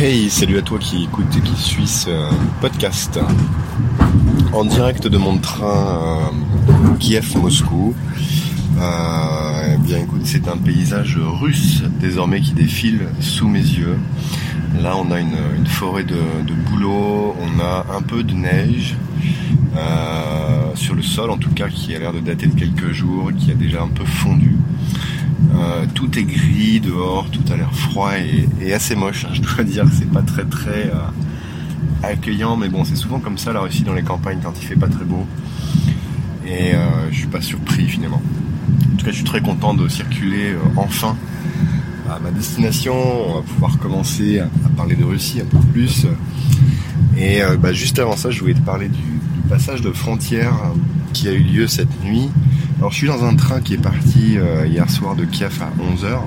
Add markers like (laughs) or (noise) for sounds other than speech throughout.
Hey, salut à toi qui écoute et qui suis ce podcast en direct de mon train euh, Kiev-Moscou. Euh, eh bien écoute, c'est un paysage russe désormais qui défile sous mes yeux. Là, on a une, forêt de, de, bouleaux, on a un peu de neige euh, sur le sol, en tout cas, qui a l'air de dater de quelques jours, qui a déjà un peu fondu. Euh, tout est gris dehors, tout a l'air froid et, assez moche. Hein, je dois (laughs) dire, c'est pas très très euh, accueillant, mais bon, c'est souvent comme ça la Russie dans les campagnes quand il fait pas très beau. Et euh, je suis pas surpris finalement. En tout cas, je suis très content de circuler enfin à ma destination. On va pouvoir commencer à, parler de Russie un peu plus. Et bah, juste avant ça, je voulais te parler du, du passage de frontière qui a eu lieu cette nuit alors je suis dans un train qui est parti euh, hier soir de Kiev à 11h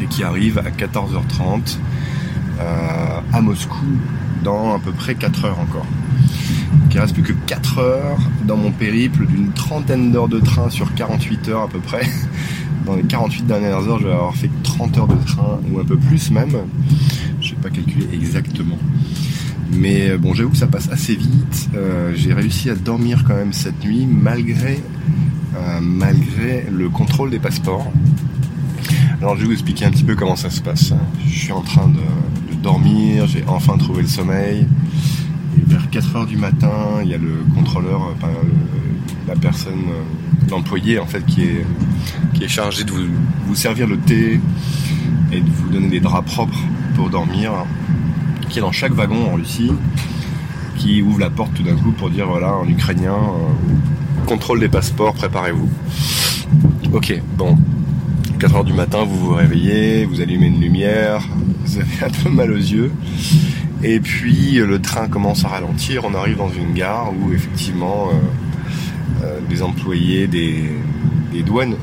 et qui arrive à 14h30 euh, à Moscou dans à peu près 4 heures encore. Donc il reste plus que 4 heures dans mon périple d'une trentaine d'heures de train sur 48 heures à peu près. (laughs) Dans les 48 dernières heures, je vais avoir fait 30 heures de train ou un peu plus même. Je vais pas calculer exactement. Mais euh, bon, j'avoue que ça passe assez vite. j'ai réussi à dormir quand même cette nuit malgré malgré le contrôle des passeports. Alors je vais vous expliquer un petit peu comment ça se passe. Je suis en train de, dormir, j'ai enfin trouvé le sommeil. Et vers 4 heures du matin, il y a le contrôleur, enfin, la personne, euh, l'employé en fait, qui est, chargé de vous, servir le thé et de vous donner des draps propres pour dormir, qui est dans chaque wagon en Russie, qui ouvre la porte tout d'un coup pour dire voilà en ukrainien, euh, contrôle des passeports, préparez-vous. Ok, bon. 4 heures du matin, vous vous réveillez, vous allumez une lumière, vous avez un peu mal aux yeux. Et puis le train commence à ralentir, on arrive dans une gare où effectivement euh, euh, des employés des, douanes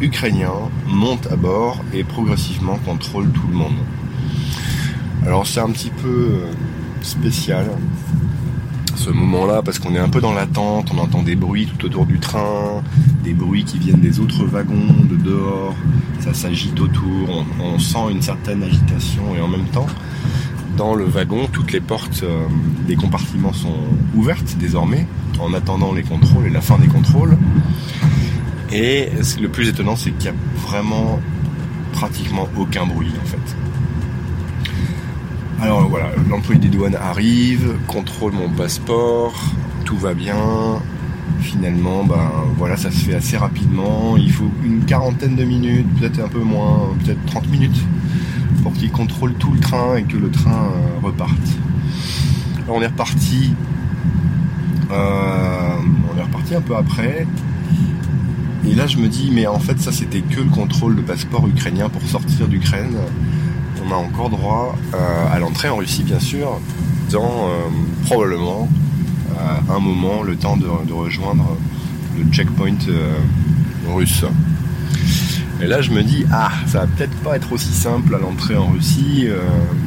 ukrainiens montent à bord et progressivement contrôlent tout le monde. Alors c'est un petit peu euh, spécial ce moment-là parce qu'on est un peu dans l'attente, on entend des bruits tout autour du train, des bruits qui viennent des autres wagons de dehors, ça s'agite autour, on, sent une certaine agitation et en même temps, dans le wagon, toutes les portes euh, des compartiments sont ouvertes désormais en attendant les contrôles et la fin des contrôles. Et le plus étonnant, c'est qu'il n'y a vraiment pratiquement aucun bruit en fait. Alors voilà, l'employé des douanes arrive, contrôle mon passeport, tout va bien. Finalement, ben voilà, ça se fait assez rapidement. Il faut une quarantaine de minutes, peut-être un peu moins, peut-être 30 minutes, pour qu'il contrôle tout le train et que le train euh, reparte. On est reparti. Euh, on est reparti un peu après. Et là, je me dis, mais en fait, ça, c'était que le contrôle de passeport ukrainien pour sortir d'Ukraine on a encore droit euh, à l'entrée en Russie, bien sûr, dans euh, probablement un moment le temps de, rejoindre le checkpoint euh, russe. Et là, je me dis, ah, ça va peut-être pas être aussi simple à l'entrée en Russie.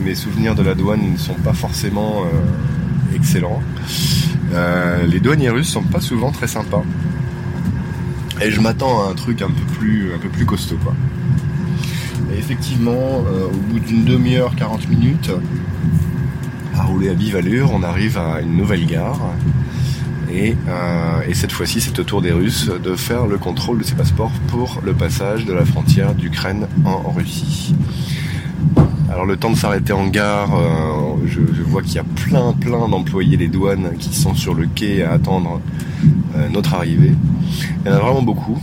mes souvenirs de la douane ne sont pas forcément excellents. les douaniers russes sont pas souvent très sympas. Et je m'attends à un truc un peu plus, un peu plus costaud, quoi. Et effectivement, euh, au bout d'une demi-heure, 40 minutes, à rouler à vive on arrive à une nouvelle gare. Et, euh, cette fois-ci, c'est au tour des Russes de faire le contrôle de ces passeports pour le passage de la frontière d'Ukraine en Russie. Alors le temps de s'arrêter en gare, euh, je, vois qu'il y a plein plein d'employés des douanes qui sont sur le quai à attendre notre arrivée. Il y en a vraiment beaucoup.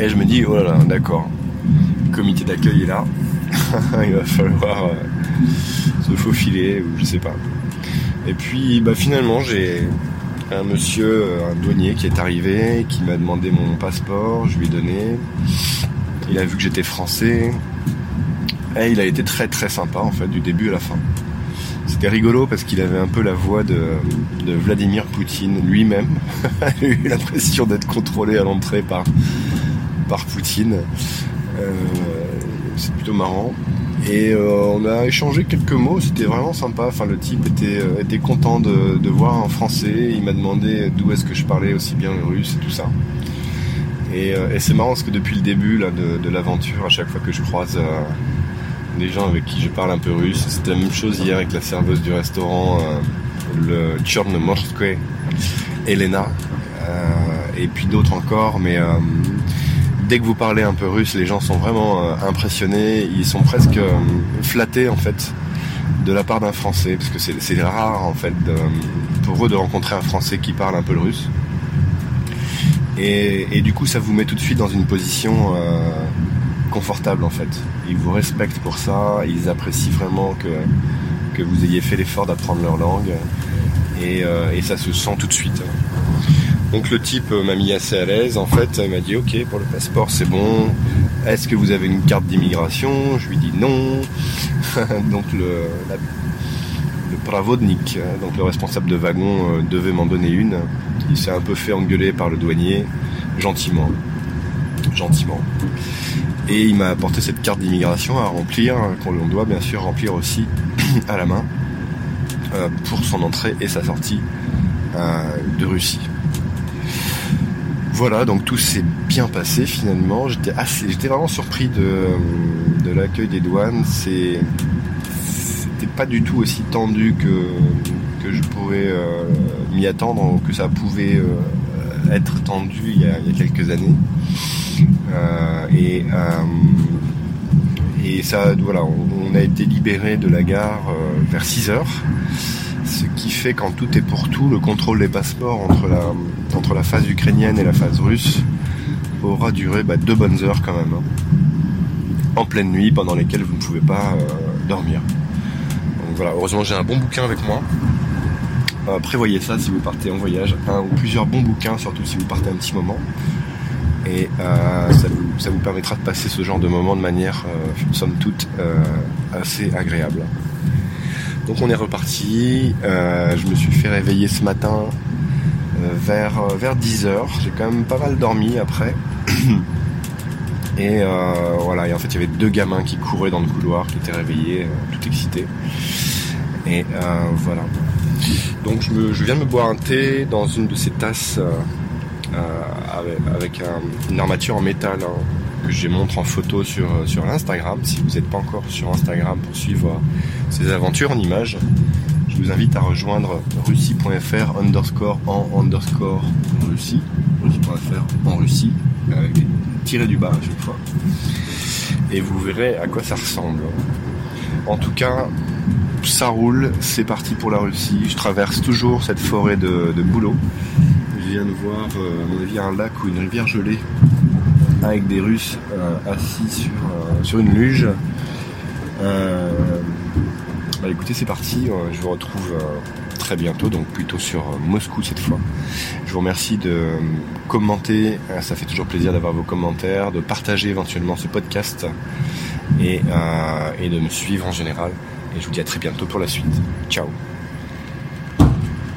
Et je me dis, oh là là, d'accord, comité d'accueil est là. (laughs) il va falloir euh, se faufiler ou je sais pas. Et puis bah, finalement j'ai un monsieur, un douanier qui est arrivé, qui m'a demandé mon passeport, je lui ai donné. Il a vu que j'étais français. Et il a été très très sympa en fait du début à la fin. C'était rigolo parce qu'il avait un peu la voix de, Vladimir Poutine lui-même. (laughs) il a eu l'impression d'être contrôlé à l'entrée par, par Poutine. Euh, c'est plutôt marrant. Et euh, on a échangé quelques mots, c'était vraiment sympa. Enfin, le type était, euh, était content de, voir un français. Il m'a demandé d'où est-ce que je parlais aussi bien le russe et tout ça. Et, c'est marrant parce que depuis le début là, de, l'aventure, à chaque fois que je croise des gens avec qui je parle un peu russe. C'était la même chose hier avec la serveuse du restaurant, le Tchornomorskoye, Elena, et puis d'autres encore, mais dès que vous parlez un peu russe, les gens sont vraiment euh, impressionnés, ils sont presque euh, flattés en fait de la part d'un Français, parce que c'est rare en fait pour eux de rencontrer un Français qui parle un peu le russe. Et, du coup, ça vous met tout de suite dans une position euh, confortable en fait. Ils vous respectent pour ça, ils apprécient vraiment que, vous ayez fait l'effort d'apprendre leur langue, et ça se sent tout de suite. Donc le type m'a mis assez à l'aise. En fait, il m'a dit OK pour le passeport, c'est bon. Est-ce que vous avez une carte d'immigration? Je lui dis non. (laughs) donc le, le pravodnik, donc le responsable de wagon, euh, devait m'en donner une. Il s'est un peu fait engueuler par le douanier, gentiment, gentiment. Et il m'a apporté cette carte d'immigration à remplir, qu'on doit bien sûr remplir aussi (clears throat) à la main euh, pour son entrée et sa sortie euh, de Russie. Voilà, donc tout s'est bien passé finalement. J'étais assez, j'étais vraiment surpris de, l'accueil des douanes. C'était pas du tout aussi tendu que, je pourrais euh, m'y attendre, que ça pouvait euh, être tendu il y, a, quelques années. Euh, et, et ça, voilà, on, a été libéré de la gare vers 6 heures ce qui fait qu'en tout et pour tout, le contrôle des passeports entre la, entre la phase ukrainienne et la phase russe aura duré bah, deux bonnes heures quand même. Hein. En pleine nuit, pendant lesquelles vous ne pouvez pas euh, dormir. Donc voilà, heureusement j'ai un bon bouquin avec moi. Euh, prévoyez ça si vous partez en voyage, un ou plusieurs bons bouquins, surtout si vous partez un petit moment. Et euh, ça, vous, ça, vous, permettra de passer ce genre de moment de manière, somme toute, assez agréable. Donc on est reparti. Euh, je me suis fait réveiller ce matin euh, vers, euh, vers 10h. J'ai quand même pas mal dormi après. (clears throat) Et voilà, et en fait il y avait deux gamins qui couraient dans le couloir, qui étaient réveillés, tout excités. Et voilà. Donc je, viens de me boire un thé dans une de ces tasses avec, une armature en métal hein, que je montre en photo sur, sur Instagram. Si vous n'êtes pas encore sur Instagram pour suivre ces aventures en images, je vous invite à rejoindre russie.fr underscore en underscore Russie, russie.fr en Russie, avec du bas à chaque fois. Et vous verrez à quoi ça ressemble. En tout cas, ça roule, c'est parti pour la Russie. Je traverse toujours cette forêt de, de. Je viens de voir, euh, à mon avis, un lac ou une rivière gelée avec des Russes euh, assis sur, euh, sur une luge. Bah écoutez, c'est parti. Euh, je vous retrouve euh, très bientôt, donc plutôt sur euh, Moscou cette fois. Je vous remercie de commenter, ça fait toujours plaisir d'avoir vos commentaires, de partager éventuellement ce podcast et, et de me suivre en général. Et je vous dis à très bientôt pour la suite. Ciao